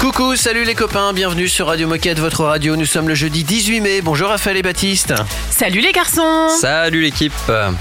Coucou, salut les copains, bienvenue sur Radio Moquette, votre radio. Nous sommes le jeudi 18 mai. Bonjour Raphaël et Baptiste. Salut les garçons Salut l'équipe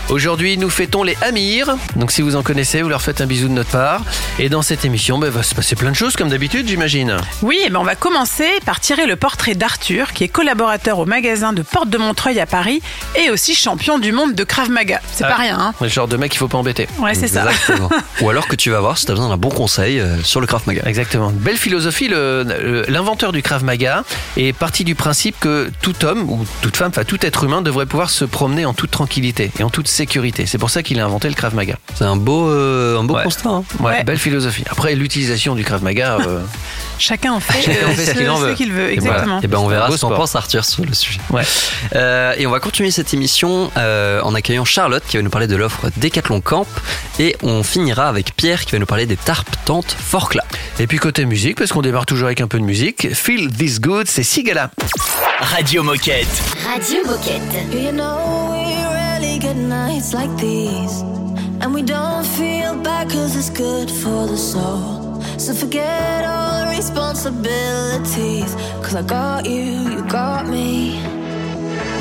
Aujourd'hui, nous fêtons les Amirs. Donc si vous en connaissez, vous leur faites un bisou de notre part. Et dans cette émission, bah, va se passer plein de choses comme d'habitude, j'imagine. Oui, eh ben on va commencer par tirer le portrait d'Arthur, qui est collaborateur au magasin de Porte de Montreuil à Paris et aussi champion du monde de Krav Maga. C'est Ah. pas rien, hein Le genre de mec qu'il faut pas embêter. Ouais, c'est ça. Exactement. Ou alors que tu vas voir si tu as besoin d'un bon conseil euh, sur le Krav Maga. Exactement. Belle philosophie. L'inventeur du Krav Maga est parti du principe que tout homme ou toute femme, enfin tout être humain devrait pouvoir se promener en toute tranquillité et en toute sécurité. C'est pour ça qu'il a inventé le Krav Maga. C'est un beau, euh, un beau Ouais. constat. hein. Ouais, Ouais. belle philosophie. Après, l'utilisation du Krav Maga, euh, Chacun en fait, Chacun euh, en fait ce qu'il en veut. qu'il veut. Et Exactement. Et ben on verra ce qu'en pense Arthur sur le sujet. ouais. Euh, et on va continuer cette émission euh, en accueillant Charlotte qui va nous parler de l'offre Decathlon Camp et on finira avec Pierre qui va nous parler des tarpes tentes Forclaz. Et puis côté musique, parce qu'on démarre toujours avec un peu de musique, Feel This Good, c'est Sigala. Radio Moquette. Radio Moquette. You know we rarely get nights like these And we don't feel bad cause it's good for the soul So forget all the responsibilities Cause I got you, you got me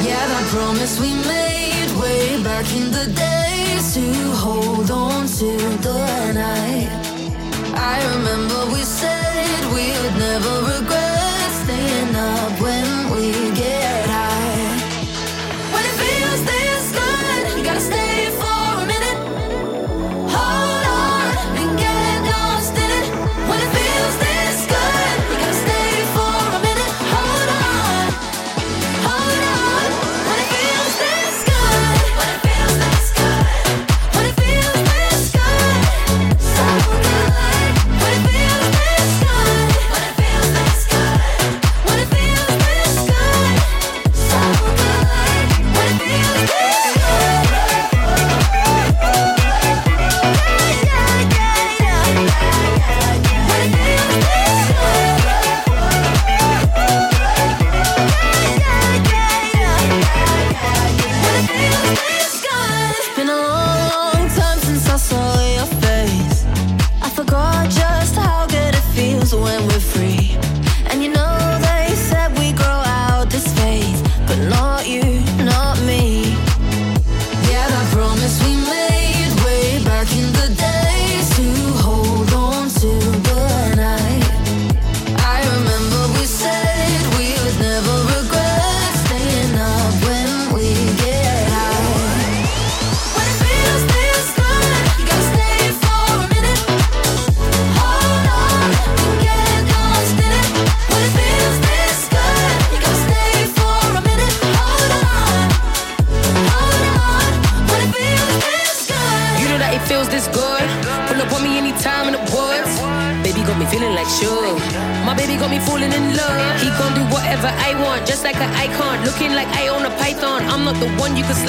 Yeah, that promise we made way back in the days To hold on to the night I remember we said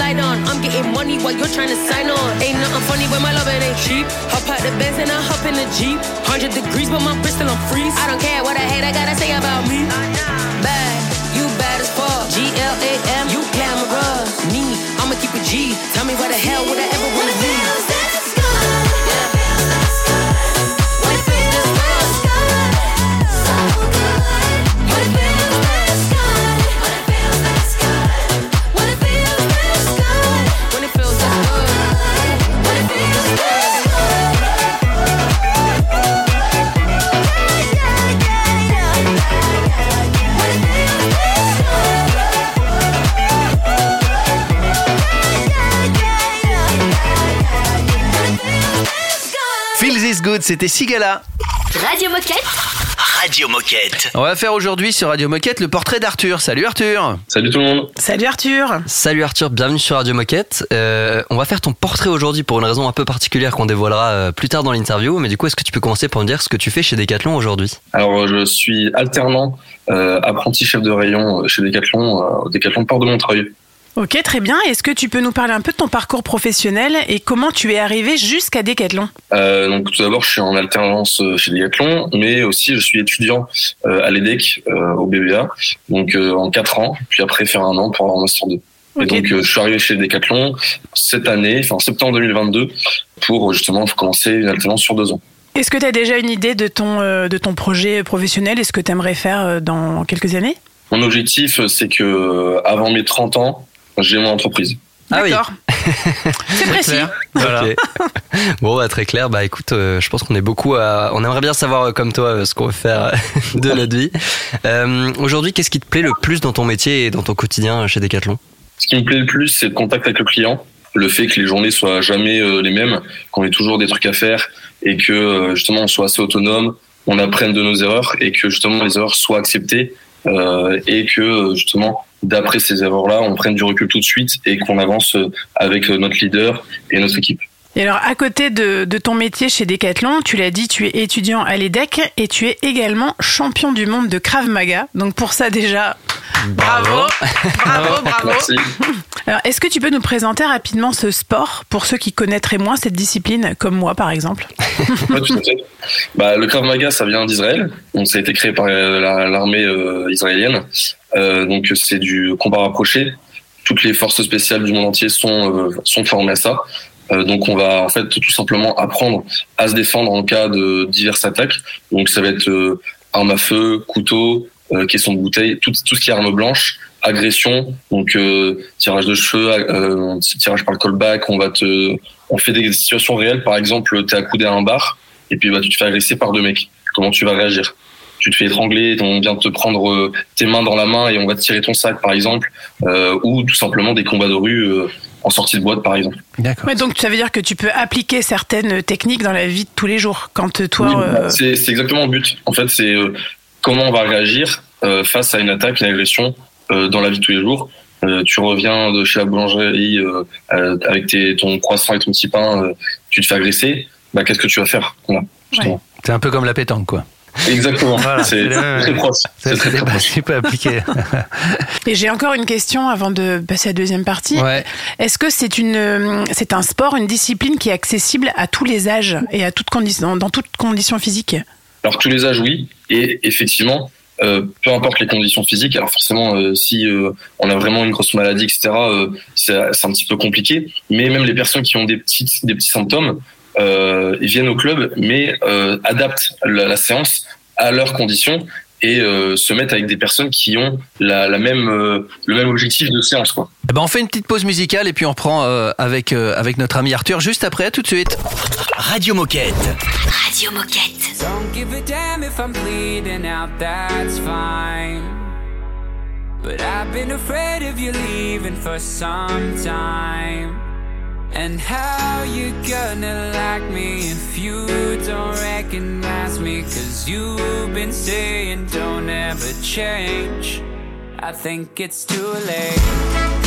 slide on. I'm getting money while you're trying to sign on. Ain't nothing funny when my love it ain't cheap. Hop out the Benz and I hop in the Jeep. 100 degrees, but my Bristol on freeze. I don't care what I hate, I gotta say about me. Bad, you bad as fuck. G L A M, you glamorous. Me, I'ma keep it G. Tell me where the hell would I ever wanna be? Good, c'était Sigala. Radio Moquette. Radio Moquette. On va faire aujourd'hui sur Radio Moquette le portrait d'Arthur. Salut Arthur. Salut tout le monde. Salut Arthur Salut Arthur, bienvenue sur Radio Moquette. Euh, on va faire ton portrait aujourd'hui pour une raison un peu particulière qu'on dévoilera euh, plus tard dans l'interview. Mais du coup, est-ce que tu peux commencer par nous dire ce que tu fais chez Decathlon aujourd'hui? Alors je suis alternant, euh, apprenti chef de rayon chez Decathlon, euh, au Decathlon Port de Montreuil. Ok, très bien. Est-ce que tu peux nous parler un peu de ton parcours professionnel et comment tu es arrivé jusqu'à Decathlon? Euh, donc tout d'abord, je suis en alternance euh, chez Decathlon, mais aussi je suis étudiant euh, à l'EDEC au BBA, donc en quatre ans, puis après faire un an pour avoir un master 2. Ok. Et donc euh, je suis arrivé chez Decathlon cette année, enfin septembre 2022, pour justement commencer une alternance sur deux ans. Est-ce que tu as déjà une idée de ton, euh, de ton projet professionnel? Est-ce que tu aimerais faire dans quelques années? Mon objectif, c'est que avant mes 30 ans, j'ai mon entreprise. Ah oui. C'est précis. Clair. Voilà. Ok. bon, bah, très clair. Bah, écoute, euh, je pense qu'on est beaucoup à. On aimerait bien savoir, euh, comme toi, euh, ce qu'on veut faire de notre vie. Euh, Aujourd'hui, qu'est-ce qui te plaît le plus dans ton métier et dans ton quotidien chez Decathlon? Ce qui me plaît le plus, c'est le contact avec le client. Le fait que les journées soient jamais euh, les mêmes, qu'on ait toujours des trucs à faire et que euh, justement on soit assez autonome, on apprenne de nos erreurs et que justement les erreurs soient acceptées euh, et que euh, justement d'après ces erreurs-là, on prenne du recul tout de suite et qu'on avance euh, avec euh, notre leader et notre équipe. Et alors, à côté de, de ton métier chez Decathlon, tu l'as dit, tu es étudiant à l'EDEC et tu es également champion du monde de Krav Maga. Donc pour ça déjà, bravo, bravo, bravo. Merci. Alors, est-ce que tu peux nous présenter rapidement ce sport pour ceux qui connaîtraient moins cette discipline, comme moi par exemple? Ouais, tout à fait. Bah, le Krav Maga, ça vient d'Israël. Donc, ça a été créé par euh, la- l'armée israélienne. Euh, donc, c'est du combat rapproché. Toutes les forces spéciales du monde entier sont euh, sont formées à ça. Euh, donc, on va en fait tout simplement apprendre à se défendre en cas de diverses attaques. Donc, ça va être arme à feu, couteau, caisson de bouteille, tout, tout ce qui est arme blanche, agression, donc tirage de cheveux, tirage par le callback. On va te, on fait des situations réelles. Par exemple, t'es accoudé à un bar et puis bah, tu te fais agresser par deux mecs. Comment tu vas réagir? Tu te fais étrangler, on vient te prendre euh, tes mains dans la main et on va te tirer ton sac, par exemple, euh, ou tout simplement des combats de rue euh, en sortie de boîte, par exemple. D'accord. Ouais, Donc ça veut dire que tu peux appliquer certaines techniques dans la vie de tous les jours. Quand toi, Oui, bah, euh, c'est c'est exactement le but. En fait, c'est euh, comment on va réagir euh, face à une attaque, une agression euh, dans la vie de tous les jours. Euh, tu reviens de chez la boulangerie euh, euh, avec tes, ton croissant et ton petit pain, euh, tu te fais agresser. Bah, qu'est-ce que tu vas faire. C'est un peu comme la pétanque, quoi. Exactement. Voilà, c'est très proche. C'est peux appliquer. et j'ai encore une question avant de passer à la deuxième partie. Ouais. Est-ce que c'est une, euh, c'est un sport, une discipline qui est accessible à tous les âges et à toutes conditions, dans toutes conditions physiques? Alors tous les âges, oui. Et effectivement, euh, peu importe les conditions physiques. Alors forcément, euh, si euh, on a vraiment une grosse maladie, etc., euh, c'est un petit peu compliqué. Mais même les personnes qui ont des petits des petits symptômes, ils viennent au club, mais euh, adaptent la, la séance à leurs conditions et euh, se mettent avec des personnes qui ont la, la même euh, le même objectif de séance, quoi. Eh ben, on fait une petite pause musicale et puis on reprend euh, avec, euh, avec notre ami Arthur juste après. À tout de suite. Radio Moquette. Radio Moquette. Don't give a damn if I'm bleeding out, that's fine. But I've been afraid of you leaving for some time. And how you gonna like me if you don't recognize me? Cause you've been saying don't ever change. I think it's too late.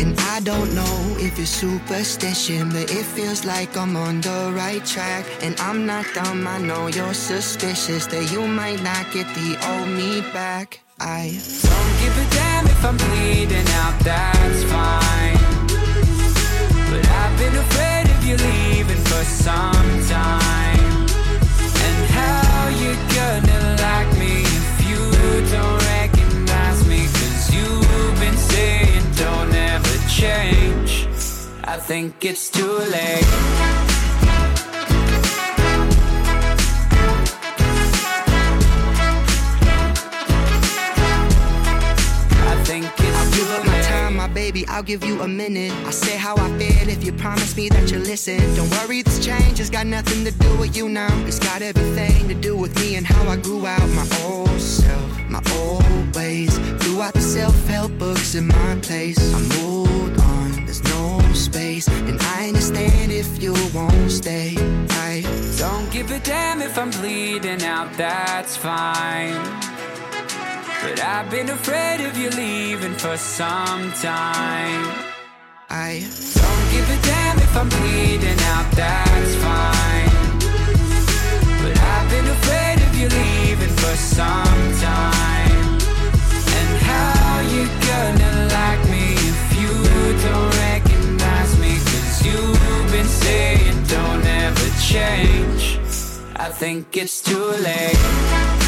And I don't know if it's superstition, but it feels like I'm on the right track. And I'm not dumb, I know you're suspicious that you might not get the old me back. I Don't give a damn if I'm bleeding out, that's fine. But I've been afraid of you leaving for some time. Think it's too late. I think it's too give up my late. time, my baby. I'll give you a minute. I'll say how I feel if you promise me that you'll listen. Don't worry, this change has got nothing to do with you now. It's got everything to do with me and how I grew out my old self, my old ways. Throughout the self-help books in my place, I moved you won't stay. I Don't give a damn if I'm bleeding out, that's fine. But I've been afraid of you leaving for some time. I Don't give a damn if I'm bleeding out, that's fine. But I've been afraid of you leaving for some time. And how you gonna like me if you don't You've been saying don't ever change. I think it's too late.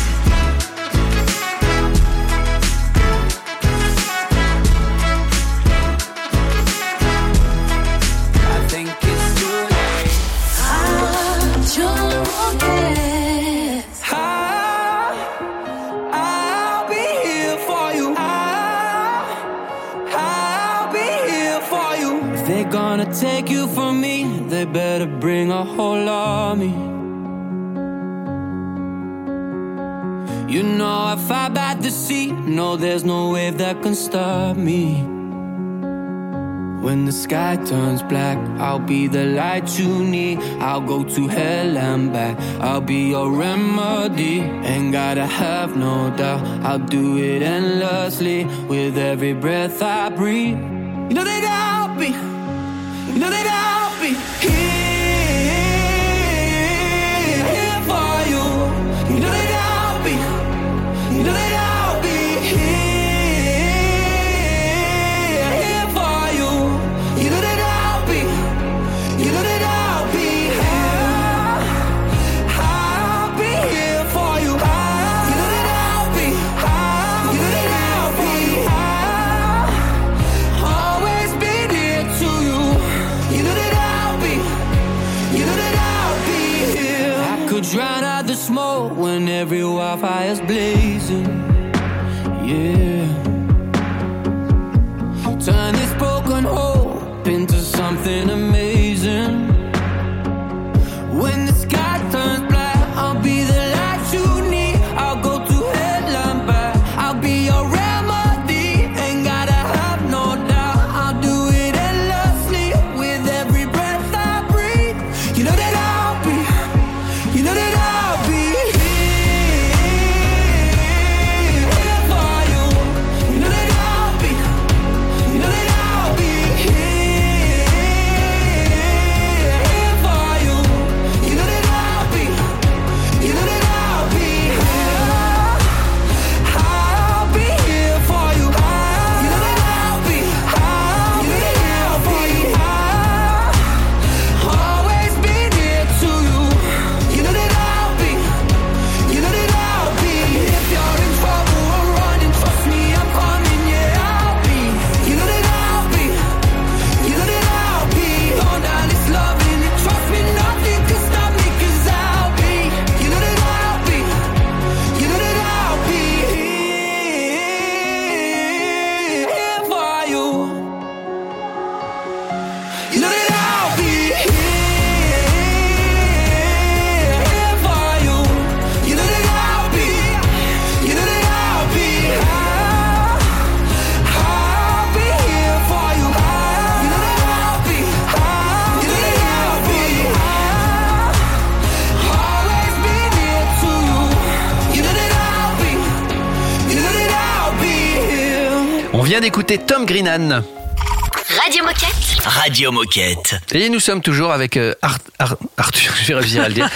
They better bring a whole army. You know if I by the sea. No, there's no wave that can stop me. When the sky turns black, I'll be the light you need. I'll go to hell and back. I'll be your remedy. Ain't gotta have no doubt. I'll do it endlessly with every breath I breathe. You know that I'll be, you know that I'll be here, every wildfire's blazing. D'écouter Tom Greenan. Radio Moquette. Radio Moquette. Et nous sommes toujours avec euh, Ar- Ar- Arthur, je vais réussir à le dire.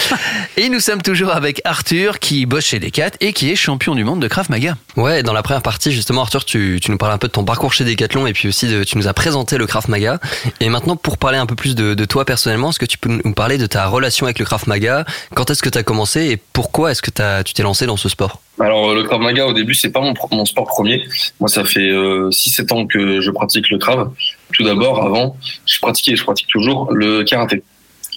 Et nous sommes toujours avec Arthur qui bosse chez Decat et qui est champion du monde de Krav Maga. Ouais, dans la première partie, justement, Arthur, tu, tu nous parles un peu de ton parcours chez Decathlon et puis aussi de, tu nous as présenté le Krav Maga. Et maintenant, pour parler un peu plus de, de toi personnellement, est-ce que tu peux nous parler de ta relation avec le Krav Maga? Quand est-ce que tu as commencé et pourquoi est-ce que tu t'es lancé dans ce sport? Alors le Krav Maga au début c'est pas mon sport premier. Moi ça fait euh, 6-7 ans que je pratique le Krav. Tout d'abord avant je pratiquais et je pratique toujours le karaté.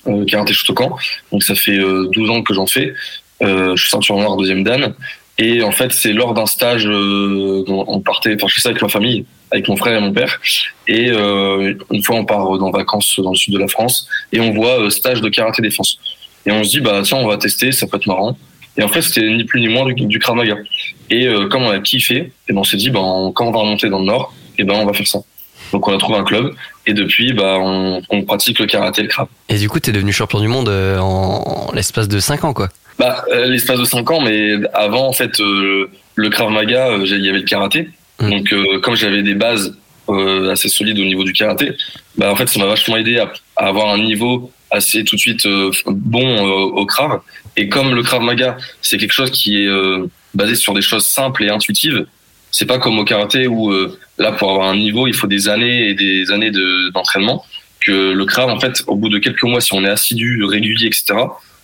Euh, karaté Shotokan. Donc ça fait euh, 12 ans que j'en fais. Euh, je suis ceinture noire deuxième dan. Et en fait c'est lors d'un stage euh, on partait, enfin je fais ça avec ma famille, avec mon frère et mon père. Et euh, une fois on part en vacances dans le sud de la France et on voit euh, stage de karaté défense. Et on se dit bah tiens on va tester, ça peut être marrant. Et en fait, c'était ni plus ni moins du, du Krav Maga. Et euh, comme on a kiffé, et ben on s'est dit, ben, quand on va remonter dans le Nord, et ben on va faire ça. Donc on a trouvé un club Et depuis, bah, on, on pratique le karaté et le krav. Et du coup, t'es devenu champion du monde euh, en, en l'espace de 5 ans, quoi. Bah, euh, l'espace de 5 ans, mais avant, en fait, euh, le Krav Maga, euh, il y avait le karaté. Mm. Donc, euh, comme j'avais des bases assez solides au niveau du karaté, bah, en fait, ça m'a vachement aidé à, à avoir un niveau assez tout de suite bon au Krav. Et comme le Krav Maga, c'est quelque chose qui est basé sur des choses simples et intuitives, c'est pas comme au karaté où euh, là, pour avoir un niveau, il faut des années et des années de- d'entraînement. que le Krav, en fait, au bout de quelques mois, si on est assidu, régulier, etc.,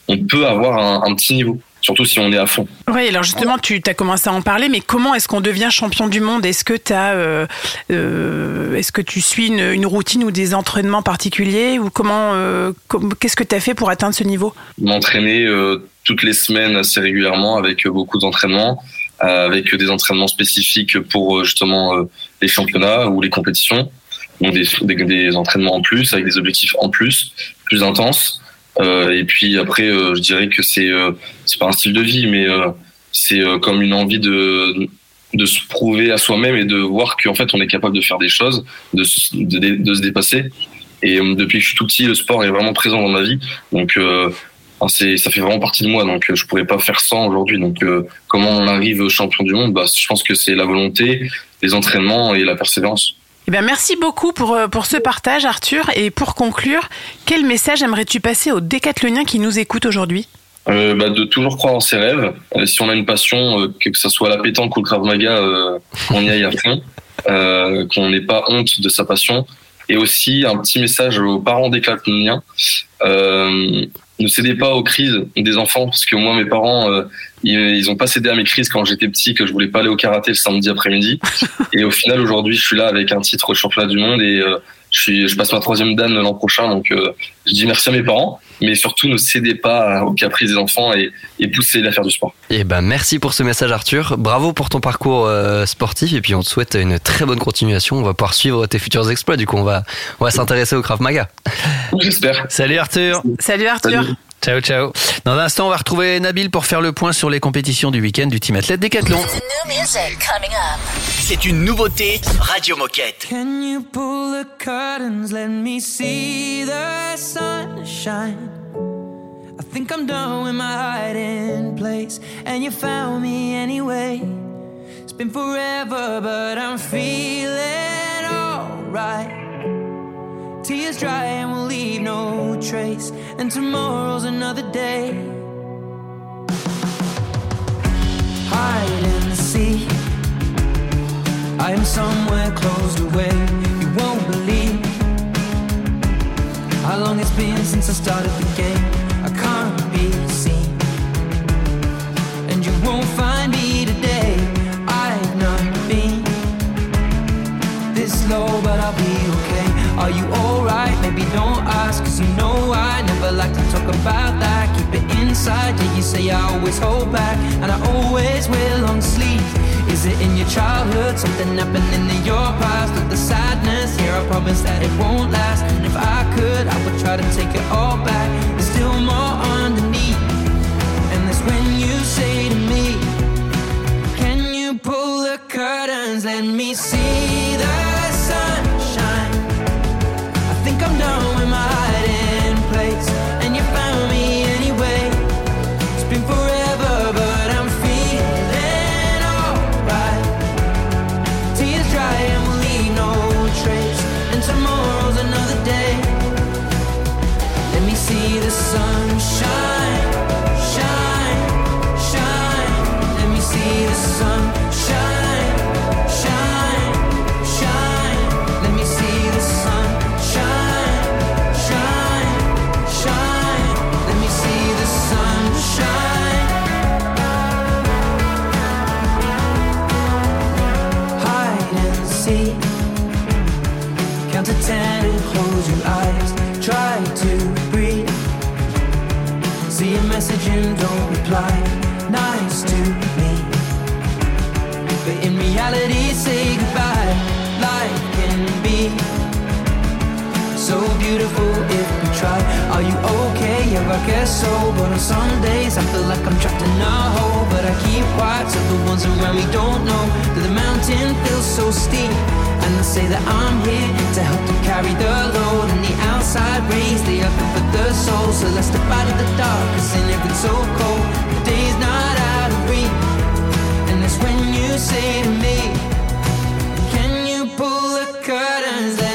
on peut avoir un, un petit niveau, surtout si on est à fond. Oui, alors justement, tu as commencé à en parler, mais comment est-ce qu'on devient champion du monde? Est-ce que tu as, est-ce que tu suis une, une routine ou des entraînements particuliers? Ou comment, euh, qu'est-ce que tu as fait pour atteindre ce niveau? M'entraîner euh, toutes les semaines assez régulièrement avec euh, beaucoup d'entraînements, euh, avec des entraînements spécifiques pour euh, justement euh, les championnats ou les compétitions. Donc des, entraînements en plus, avec des objectifs en plus, plus intenses. Euh, et puis après, euh, je dirais que c'est euh, pas un style de vie, mais euh, c'est euh, comme une envie de de se prouver à soi-même et de voir qu'en fait on est capable de faire des choses, de, se- de, de se dépasser. Et euh, depuis que je suis tout petit, le sport est vraiment présent dans ma vie. Donc euh, enfin, c'est ça fait vraiment partie de moi. Donc euh, je pourrais pas faire sans aujourd'hui. Donc euh, comment on arrive champion du monde? Bah, Je pense que c'est la volonté, les entraînements et la persévérance. Eh bien, merci beaucoup pour, euh, pour ce partage, Arthur. Et pour conclure, quel message aimerais-tu passer aux décathloniens qui nous écoutent aujourd'hui? Euh, bah, de toujours croire en ses rêves. Euh, si on a une passion, que, que ce soit la pétanque ou le Krav Maga, qu'on y aille à fond, qu'on n'ait pas honte de sa passion. Et aussi un petit message aux parents décathloniens. Euh, ne cédez pas aux crises des enfants, parce que moi, mes parents, euh, ils, ils ont pas cédé à mes crises quand j'étais petit, que je voulais pas aller au karaté le samedi après-midi. Et au final, aujourd'hui, je suis là avec un titre championnat du monde et euh, je, suis, je passe ma troisième dan l'an prochain. Donc, euh, je dis merci à mes parents, mais surtout ne cédez pas aux caprices des enfants et, et poussez-les à faire du sport. Et ben merci pour ce message Arthur. Bravo pour ton parcours euh, sportif et puis on te souhaite une très bonne continuation. On va pouvoir suivre tes futurs exploits. Du coup, on va on va s'intéresser au Krav Maga. J'espère. Salut Arthur. Salut Arthur. Salut. Ciao, ciao. Dans un instant, on va retrouver Nabil pour faire le point sur les compétitions du week-end du team athlète Décathlon. C'est une nouveauté Radio Moquette. Can you pull the curtains? Let me see the sunshine. I think I'm done with my hiding place, and you found me anyway. It's been forever, but I'm feeling alright. Tears dry and we'll leave no trace, and tomorrow's another day. Hide and seek. I am somewhere closed away. You won't believe how long it's been since I started the game. Maybe don't ask, cause you know I never like to talk about that. Keep it inside, yeah, you say I always hold back, and I always wear long sleeves. Is it in your childhood? Something happening in your past? Or the sadness? Here, I promise that it won't last. And if I could, I would try to take it all back. There's still more underneath. And that's when you say to me, Can you pull the curtains? Let me see the guess so. But on some days, I feel like I'm trapped in a hole. But I keep quiet so the ones around me don't know that the mountain feels so steep. And I say that I'm here to help you carry the load. And the outside rays, they are good for the soul. So let's step out of the dark, cause in it's so cold, the day's not out of reach. And that's when you say to me, Can you pull the curtains? Let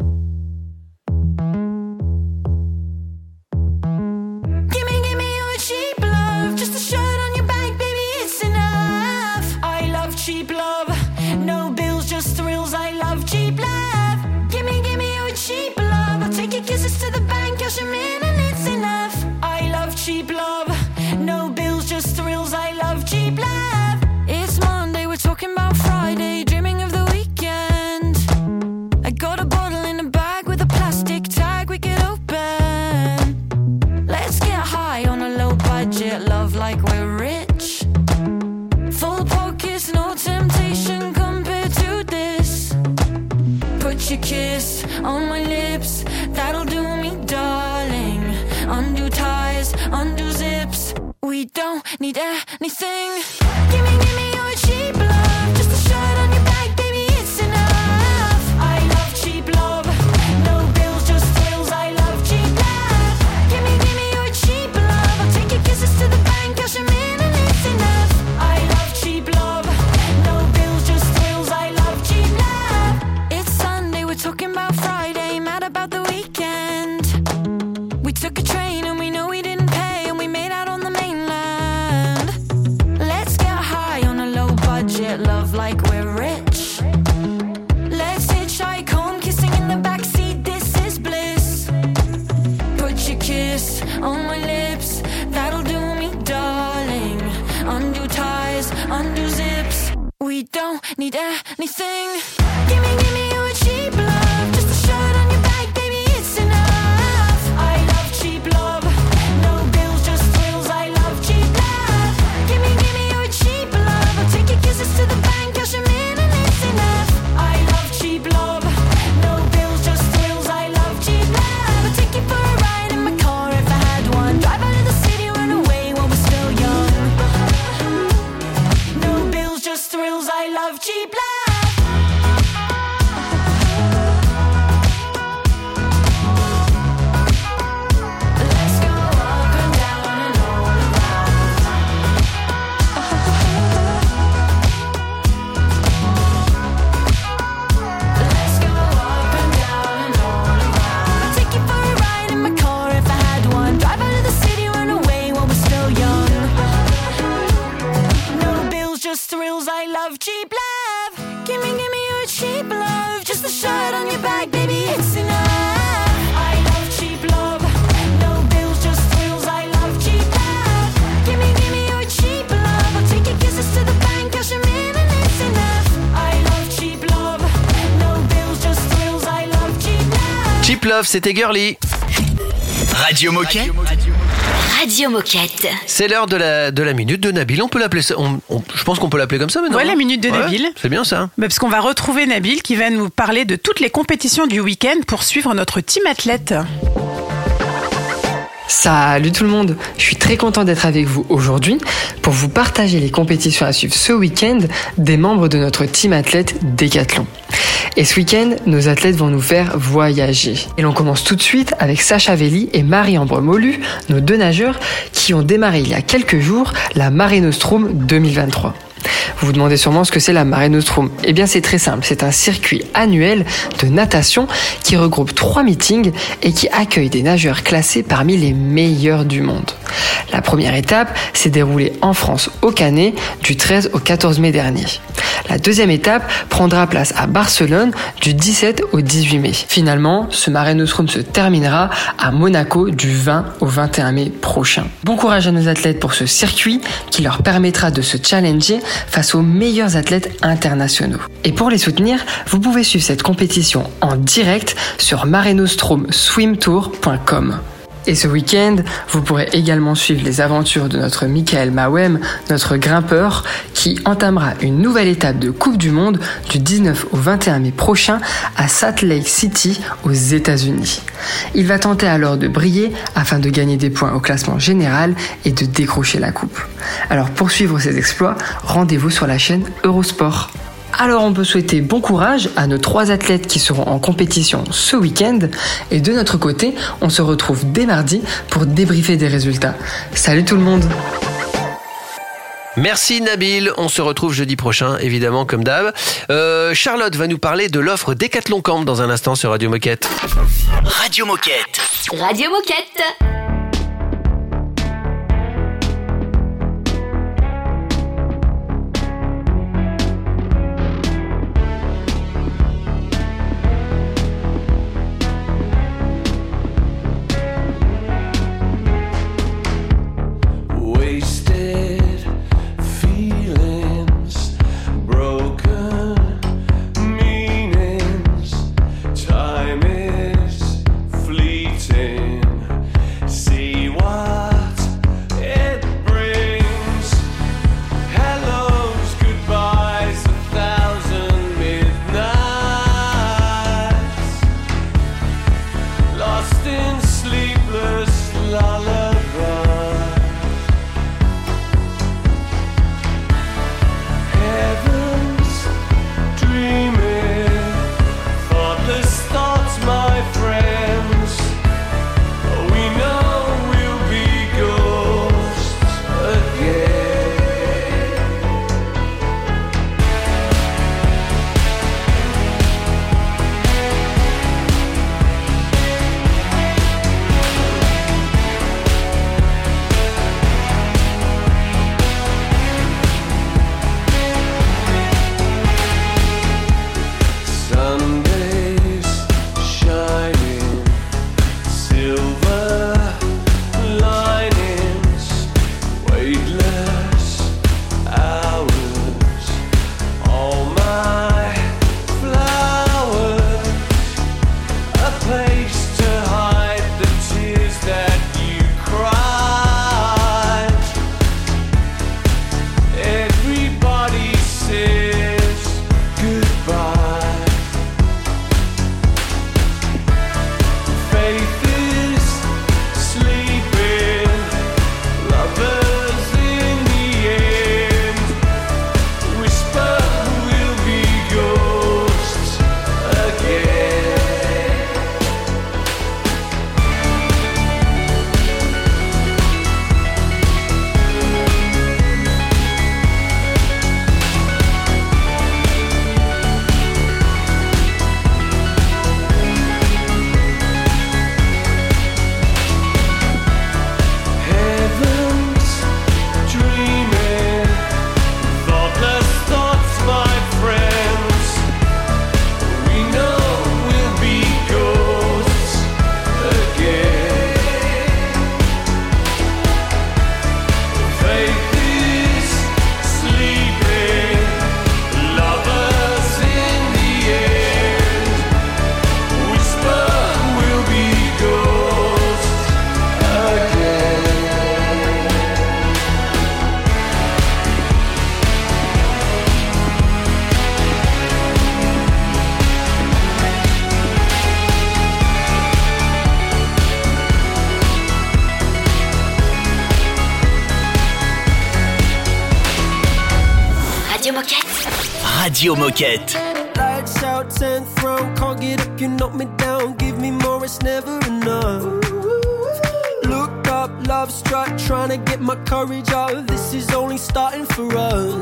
Like we're rich. Let's hitchhike home, kissing in the backseat. This is bliss. Put your kiss on my lips, that'll do me, darling. Undo ties, undo zips. We don't need anything. c'était Girly. Radio Moquette. Radio Moquette. C'est l'heure de la, de la minute de Nabil. On peut l'appeler ça. Je pense qu'on peut l'appeler comme ça maintenant. Ouais, la minute de Nabil. C'est bien ça. Parce qu'on va retrouver Nabil qui va nous parler de toutes les compétitions du week-end pour suivre notre team athlète. Salut tout le monde, je suis très content d'être avec vous aujourd'hui pour vous partager les compétitions à suivre ce week-end des membres de notre team athlète Décathlon. Et ce week-end, nos athlètes vont nous faire voyager. Et l'on commence tout de suite avec Sacha Velli et Marie-Ambre Molu, nos deux nageurs qui ont démarré il y a quelques jours la Mare Nostrum 2023. Vous vous demandez sûrement ce que c'est la Mare Nostrum. Eh bien, c'est très simple. C'est un circuit annuel de natation qui regroupe trois meetings et qui accueille des nageurs classés parmi les meilleurs du monde. La première étape s'est déroulée en France au Canet du 13 au 14 mai dernier. La deuxième étape prendra place à Barcelone du 17 au 18 mai. Finalement, ce Mare Nostrum se terminera à Monaco du 20 au 21 mai prochain. Bon courage à nos athlètes pour ce circuit qui leur permettra de se challenger face aux meilleurs athlètes internationaux. Et pour les soutenir, vous pouvez suivre cette compétition en direct sur marenostromswimtour.com. Et ce week-end, vous pourrez également suivre les aventures de notre Michael Mawem, notre grimpeur, qui entamera une nouvelle étape de Coupe du Monde du 19 au 21 mai prochain à Salt Lake City aux États-Unis. Il va tenter alors de briller afin de gagner des points au classement général et de décrocher la coupe. Alors pour suivre ses exploits, rendez-vous sur la chaîne Eurosport. Alors on peut souhaiter bon courage à nos trois athlètes qui seront en compétition ce week-end et de notre côté, on se retrouve dès mardi pour débriefer des résultats. Salut tout le monde Merci Nabil, on se retrouve jeudi prochain, évidemment comme d'hab. Euh, Charlotte va nous parler de l'offre Decathlon Camp dans un instant sur Radio Moquette. Radio Moquette. Radio Moquette. Lights out, 10th round, can't get up, you knock me down. Give me more, it's never enough. Look up, love struck, trying to get my courage up. This is only starting for us.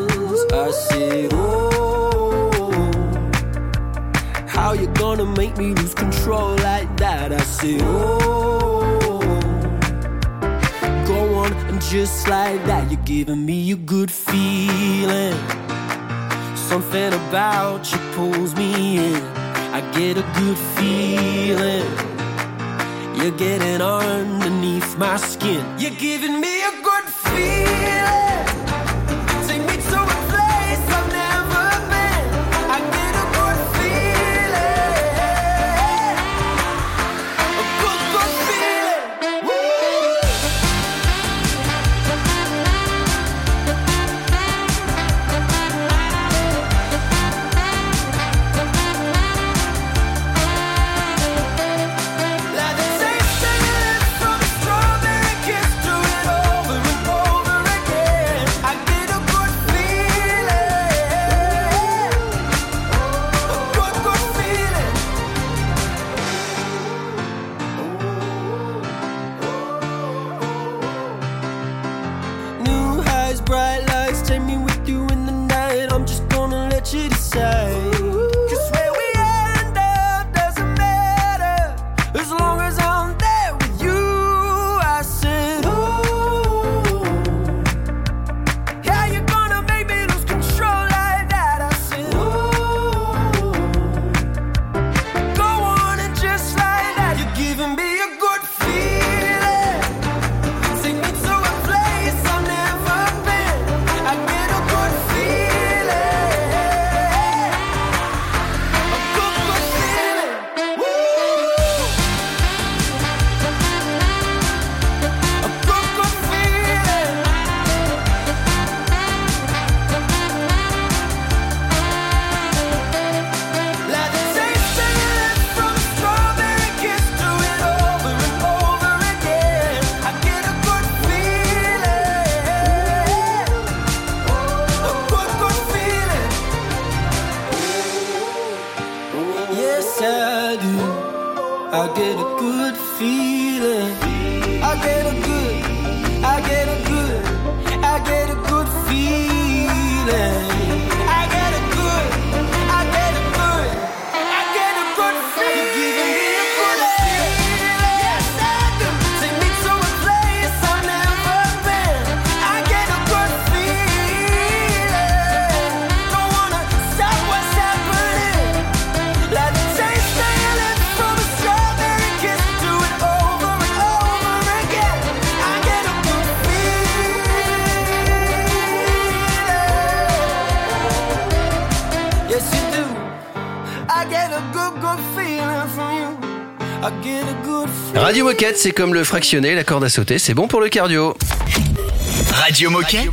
I said, Oh, how you gonna make me lose control like that? I said, Oh, go on and just like that, you're giving me a good feeling. Something about you pulls me in. I get a good feeling. You're getting underneath my skin. You're giving me a good feeling. Moquette, c'est comme le fractionné, la corde à sauter, c'est bon pour le cardio. Radio Moquette.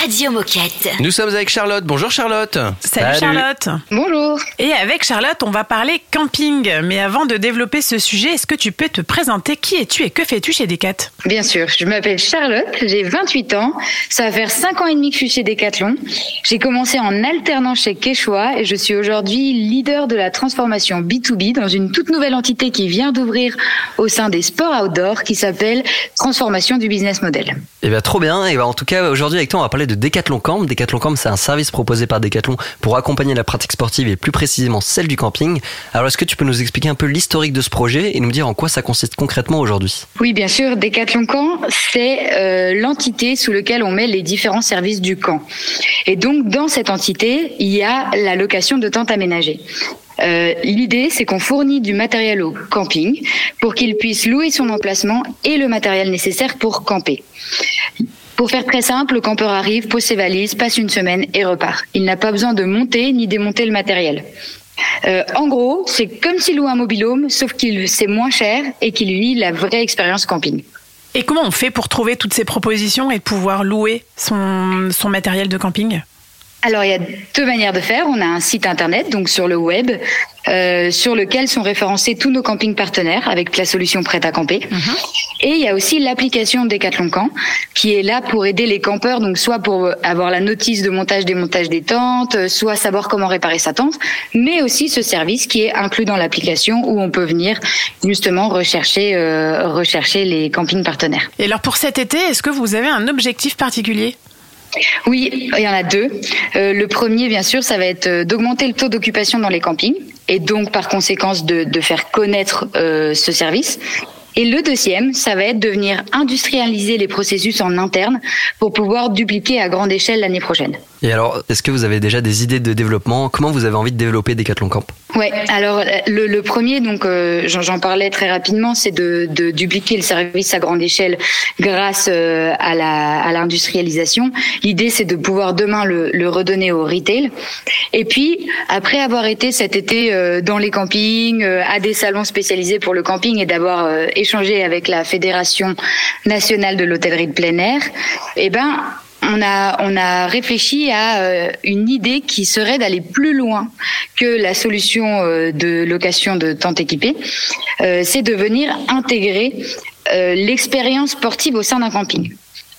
Radio Moquette. Nous sommes avec Charlotte. Bonjour Charlotte. Salut, Charlotte. Bonjour. Et avec Charlotte, on va parler camping. Mais avant de développer ce sujet, est-ce que tu peux te présenter? Qui es-tu et que fais-tu chez Decat Bien sûr, je m'appelle Charlotte, j'ai 28 ans. Ça va faire 5 ans et demi que je suis chez Decathlon. J'ai commencé en alternant chez Quechua et je suis aujourd'hui leader de la transformation B2B dans une toute nouvelle entité qui vient d'ouvrir au sein des sports outdoor qui s'appelle Transformation du business model. Eh bien, trop bien. Et ben, en tout cas, aujourd'hui, avec toi, on va parler de Decathlon Camp. Decathlon Camp, c'est un service proposé par Decathlon pour accompagner la pratique sportive et plus précisément celle du camping. Alors, est-ce que tu peux nous expliquer un peu l'historique de ce projet et nous dire en quoi ça consiste concrètement aujourd'hui? Oui, bien sûr. Decathlon Camp, c'est euh, l'entité sous laquelle on met les différents services du camp. Et donc, dans cette entité, il y a la location de tentes aménagées. Euh, L'idée, c'est qu'on fournit du matériel au camping pour qu'il puisse louer son emplacement et le matériel nécessaire pour camper. Pour faire très simple, le campeur arrive, pose ses valises, passe une semaine et repart. Il n'a pas besoin de monter ni démonter le matériel. Euh, en gros, c'est comme s'il louait un mobilhome, sauf qu'il c'est moins cher et qu'il vit la vraie expérience camping. Et comment on fait pour trouver toutes ces propositions et pouvoir louer son matériel de camping? Alors, il y a deux manières de faire. On a un site internet, donc sur le web, euh, sur lequel sont référencés tous nos campings partenaires avec la solution prête à camper. Et il y a aussi l'application Decathlon Camp, qui est là pour aider les campeurs, donc soit pour avoir la notice de montage démontage des tentes, soit savoir comment réparer sa tente, mais aussi ce service qui est inclus dans l'application où on peut venir justement rechercher euh, rechercher les campings partenaires. Et alors pour cet été, est-ce que vous avez un objectif particulier? Oui, il y en a deux. Euh, le premier, bien sûr, ça va être euh, d'augmenter le taux d'occupation dans les campings et donc par conséquence de, faire connaître euh, ce service. Et le deuxième, ça va être de venir industrialiser les processus en interne pour pouvoir dupliquer à grande échelle l'année prochaine. Et alors, est-ce que vous avez déjà des idées de développement? Comment vous avez envie de développer Decathlon Camp? Ouais, alors le, le premier, donc euh, j'en parlais très rapidement, c'est de, de dupliquer le service à grande échelle grâce euh, à la à l'industrialisation. L'idée, c'est de pouvoir demain le, le redonner au retail. Et puis après avoir été cet été euh, dans les campings, euh, à des salons spécialisés pour le camping et d'avoir euh, échangé avec la fédération nationale de l'hôtellerie de plein air, eh ben on a, on a réfléchi à euh, une idée qui serait d'aller plus loin que la solution euh, de location de tentes équipées. Euh, c'est de venir intégrer l'expérience sportive au sein d'un camping.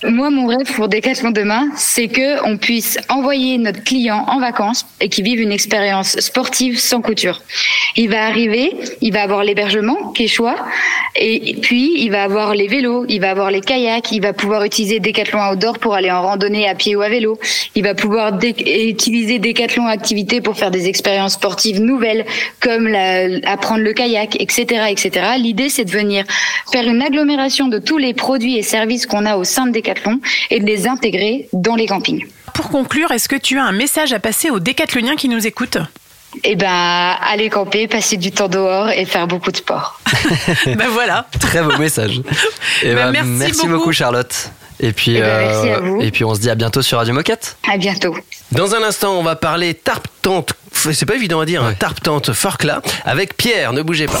Moi, mon rêve pour Decathlon demain, c'est que on puisse envoyer notre client en vacances et qu'il vive une expérience sportive sans couture. Il va arriver, il va avoir l'hébergement qui est choix, et puis il va avoir les vélos, il va avoir les kayaks, il va pouvoir utiliser Decathlon Outdoor pour aller en randonnée à pied ou à vélo. Il va pouvoir dé- utiliser Decathlon Activité pour faire des expériences sportives nouvelles, comme apprendre le kayak, etc., etc. L'idée, c'est de venir faire une agglomération de tous les produits et services qu'on a au sein de Et de les intégrer dans les campings. Pour conclure, est-ce que tu as un message à passer aux décathloniens qui nous écoutent? Eh ben, aller camper, passer du temps dehors et faire beaucoup de sport. Ben voilà. Très beau message. Et Ben, bah, merci beaucoup. beaucoup. Charlotte. Et puis, Eh ben, merci à vous. et puis on se dit à bientôt sur Radio Moquette. À bientôt. Dans un instant, on va parler tarp tente. C'est pas évident à dire, hein, tarp tente Forclaz avec Pierre. Ne bougez pas.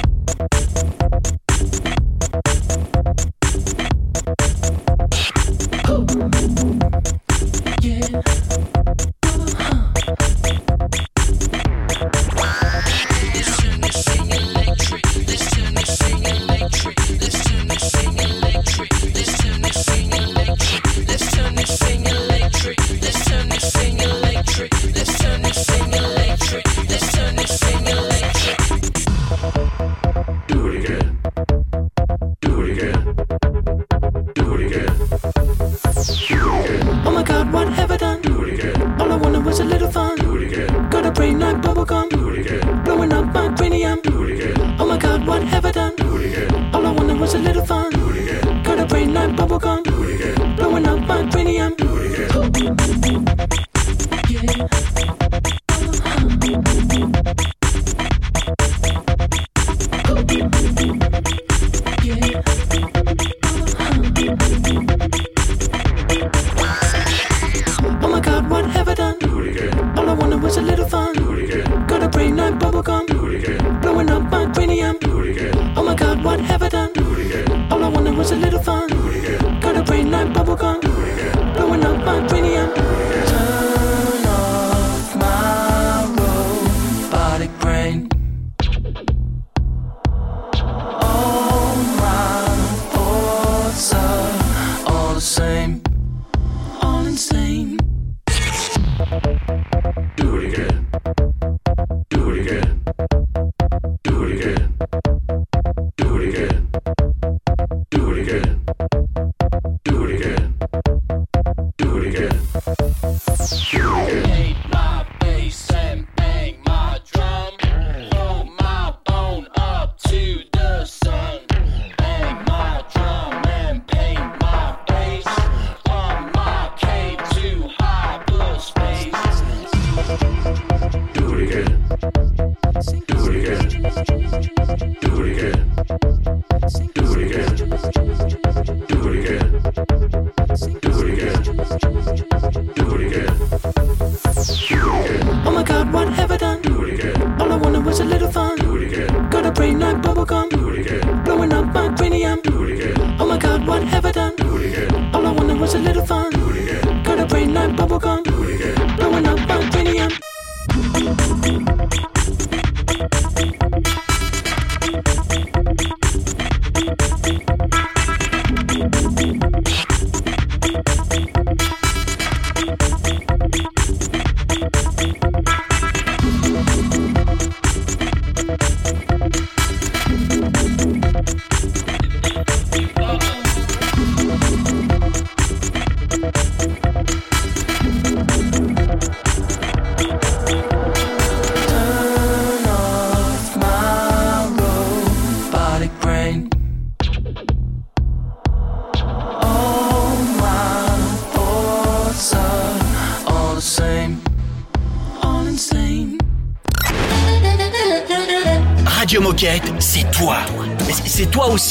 Bubblegum.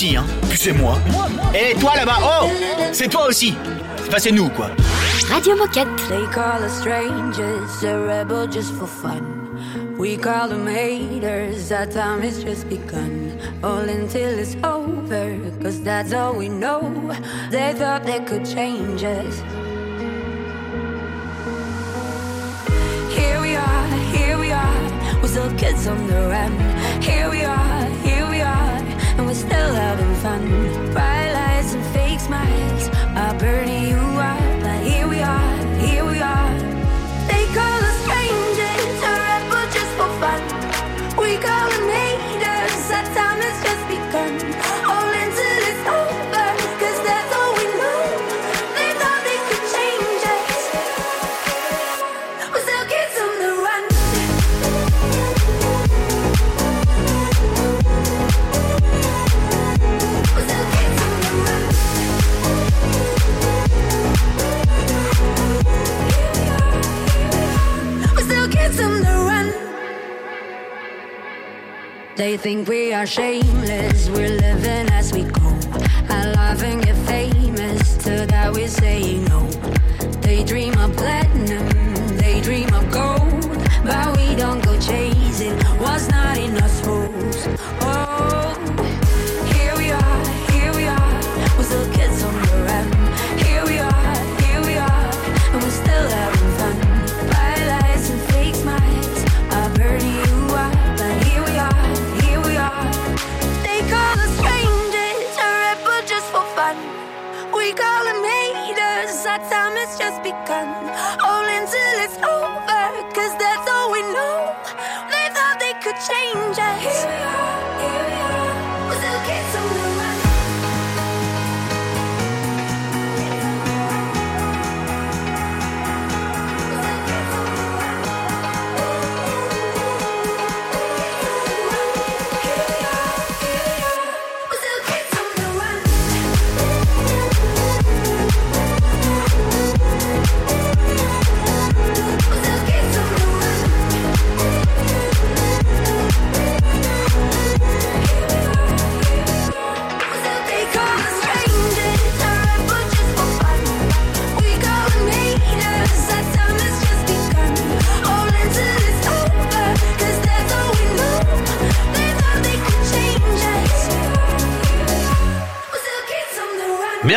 Aussi, hein. Puis c'est moi. Et toi là-bas, oh C'est toi aussi. Enfin, c'est nous, quoi. Radio Moquette. They call us strangers, a rebel just for fun. We call them haters, our time has just begun. All until it's over, cause that's all we know. They thought they could change us. Here we are, here we are, we're still kids on the run. Here we are, we're still having fun. Bright lights and fake smiles are burning you They think we are shameless, we're living as we go. Love and get famous, to that we say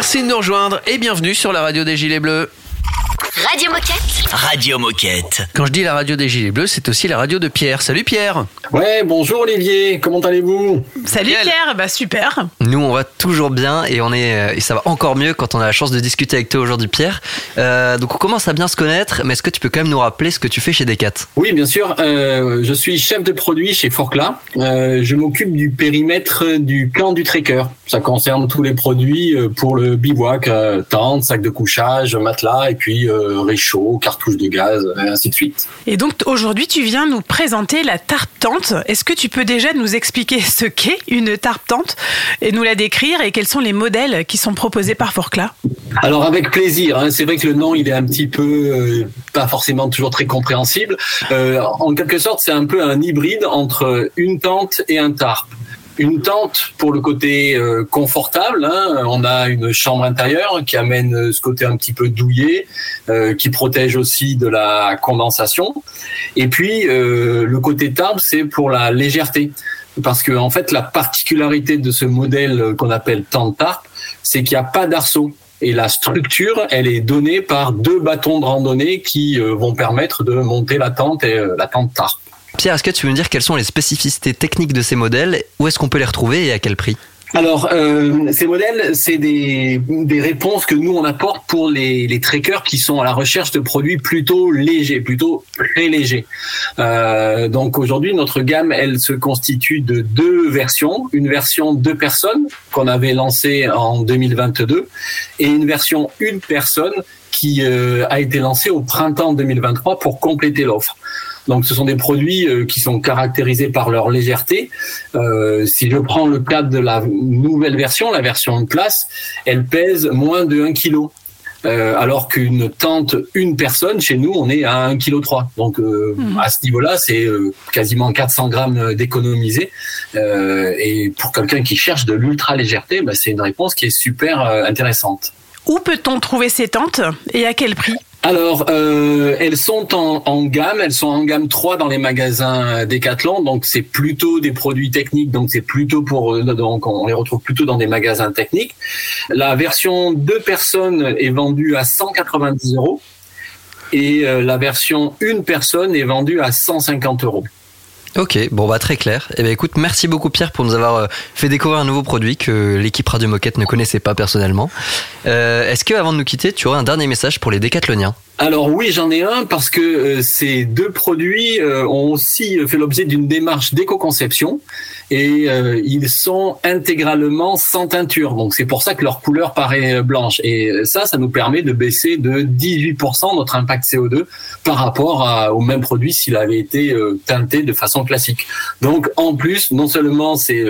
Merci de nous rejoindre et bienvenue sur la radio des Gilets Bleus. Radio Moquette. Radio Moquette. Quand je dis la radio des Gilets Bleus, c'est aussi la radio de Pierre. Salut Pierre Ouais, bonjour Olivier, comment allez-vous? Salut Pierre, bah super. Nous, on va toujours bien et on est euh, et ça va encore mieux quand on a la chance de discuter avec toi aujourd'hui, Pierre. Euh, donc, on commence à bien se connaître, mais est-ce que tu peux quand même nous rappeler ce que tu fais chez Decat? Oui, bien sûr, euh, je suis chef de produit chez Forclaz. Euh, je m'occupe du périmètre du camp du trekker. Ça concerne tous les produits pour le bivouac, euh, tente, sac de couchage, matelas et puis euh, réchaud, cartouches de gaz, et ainsi de suite. Et donc aujourd'hui, tu viens nous présenter la tarpe tente. Est-ce que tu peux déjà nous expliquer ce qu'est une tarpe tente et nous la décrire et quels sont les modèles qui sont proposés par Forclaz Alors avec plaisir, hein. c'est vrai que le nom il est un petit peu euh, pas forcément toujours très compréhensible. Euh, en quelque sorte c'est un peu un hybride entre une tente et un tarp. Une tente pour le côté euh, confortable, hein. on a une chambre intérieure qui amène euh, ce côté un petit peu douillet, euh, qui protège aussi de la condensation. Et puis euh, le côté tarp c'est pour la légèreté parce que en fait la particularité de ce modèle qu'on appelle tente tarp, c'est qu'il n'y a pas d'arceau. Et la structure, elle est donnée par deux bâtons de randonnée qui vont permettre de monter la tente et la tente tarp. Pierre, est-ce que tu veux me dire quelles sont les spécificités techniques de ces modèles? Où est-ce qu'on peut les retrouver et à quel prix? Alors, euh, ces modèles, c'est des, des réponses que nous, on apporte pour les, les trekkers qui sont à la recherche de produits plutôt légers, plutôt très légers. Euh, donc aujourd'hui, notre gamme, elle se constitue de deux versions. Une version deux personnes qu'on avait lancée en 2022 et une version une personne qui euh, a été lancée au printemps 2023 pour compléter l'offre. Donc, ce sont des produits euh, qui sont caractérisés par leur légèreté. Euh, si je prends le cas de la nouvelle version, la version de place, elle pèse moins de 1 kg. euh, alors qu'une tente, une personne, chez nous, on est à 1,3 kg. Donc euh, à ce niveau-là, c'est euh, quasiment 400 grammes d'économiser. Et pour quelqu'un qui cherche de l'ultra légèreté, bah, c'est une réponse qui est super intéressante. Où peut-on trouver ces tentes et à quel prix? Alors, euh, elles sont en, gamme, elles sont en gamme 3 dans les magasins Decathlon, donc c'est plutôt des produits techniques, donc c'est plutôt pour, euh, donc on les retrouve plutôt dans des magasins techniques. La version deux personnes est vendue à 190 euros et euh, la version une personne est vendue à 150 euros. Ok, bon bah très clair. Eh ben écoute, merci beaucoup Pierre pour nous avoir euh, fait découvrir un nouveau produit que l'équipe Radio Moquette ne connaissait pas personnellement. Euh, Est-ce que avant de nous quitter, tu aurais un dernier message pour les décathloniens? Alors oui, j'en ai un parce que euh, ces deux produits euh, ont aussi fait l'objet d'une démarche d'éco-conception et euh, ils sont intégralement sans teinture. Donc c'est pour ça que leur couleur paraît blanche. Et ça, ça nous permet de baisser de 18% notre impact CO2 par rapport au même produit s'il avait été teinté de façon classique. Donc en plus, non seulement c'est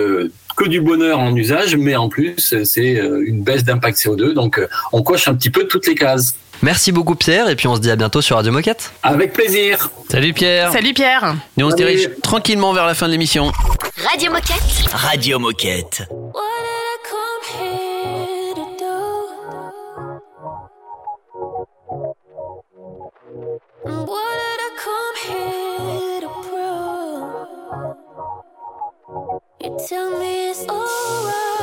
que du bonheur en usage, mais en plus c'est une baisse d'impact CO2. Donc on coche un petit peu toutes les cases. Merci beaucoup Pierre et puis on se dit à bientôt sur Radio Moquette. Avec plaisir. Salut Pierre. Salut Pierre. Et on se dirige tranquillement vers la fin de l'émission. Radio Moquette. Radio Moquette. You tell me it's alright.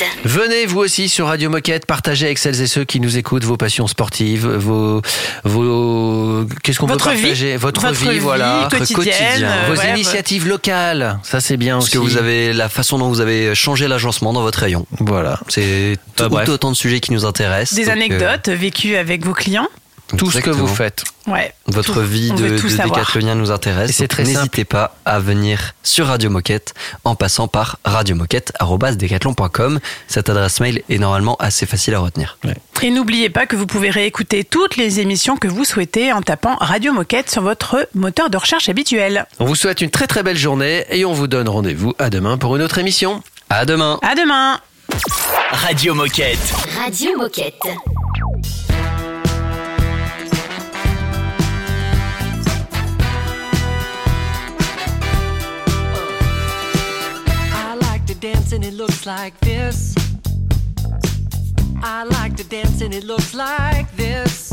Moquette. Venez vous aussi sur Radio Moquette, partagez avec celles et ceux qui nous écoutent vos passions sportives, vos, vos, qu'est-ce qu'on peut vie. partager, votre, Votre vie, vie voilà, quotidienne, euh, vos ouais, initiatives locales, ça c'est bien Parce aussi. que vous avez la façon dont vous avez changé l'agencement dans votre rayon. Voilà. C'est Bah, tout autant de sujets qui nous intéressent. Des euh, anecdotes vécues avec vos clients? Tout ce que vous faites. Ouais. Votre Tout. vie de, de décathlonien nous intéresse. N'hésitez pas à venir sur Radio Moquette en passant par radiomoquette.com. Cette adresse mail est normalement assez facile à retenir. Et n'oubliez pas que vous pouvez réécouter toutes les émissions que vous souhaitez en tapant Radio Moquette sur votre moteur de recherche habituel. On vous souhaite une très très belle journée et on vous donne rendez-vous à demain pour une autre émission. À demain. À demain. Radio Moquette. Radio Moquette. Dance and it looks like this. I like to dance and it looks like this.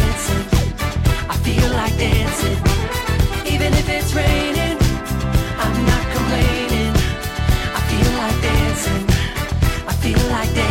feel like that.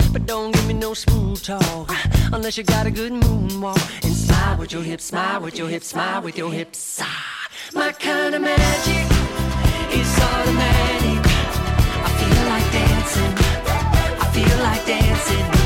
But don't give me no smooth talk unless you got a good moonwalk. And smile with your hips, smile with your hips, smile with your hips. Ah, my kind of magic is automatic. I feel like dancing. I feel like dancing.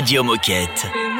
Radio Moquette.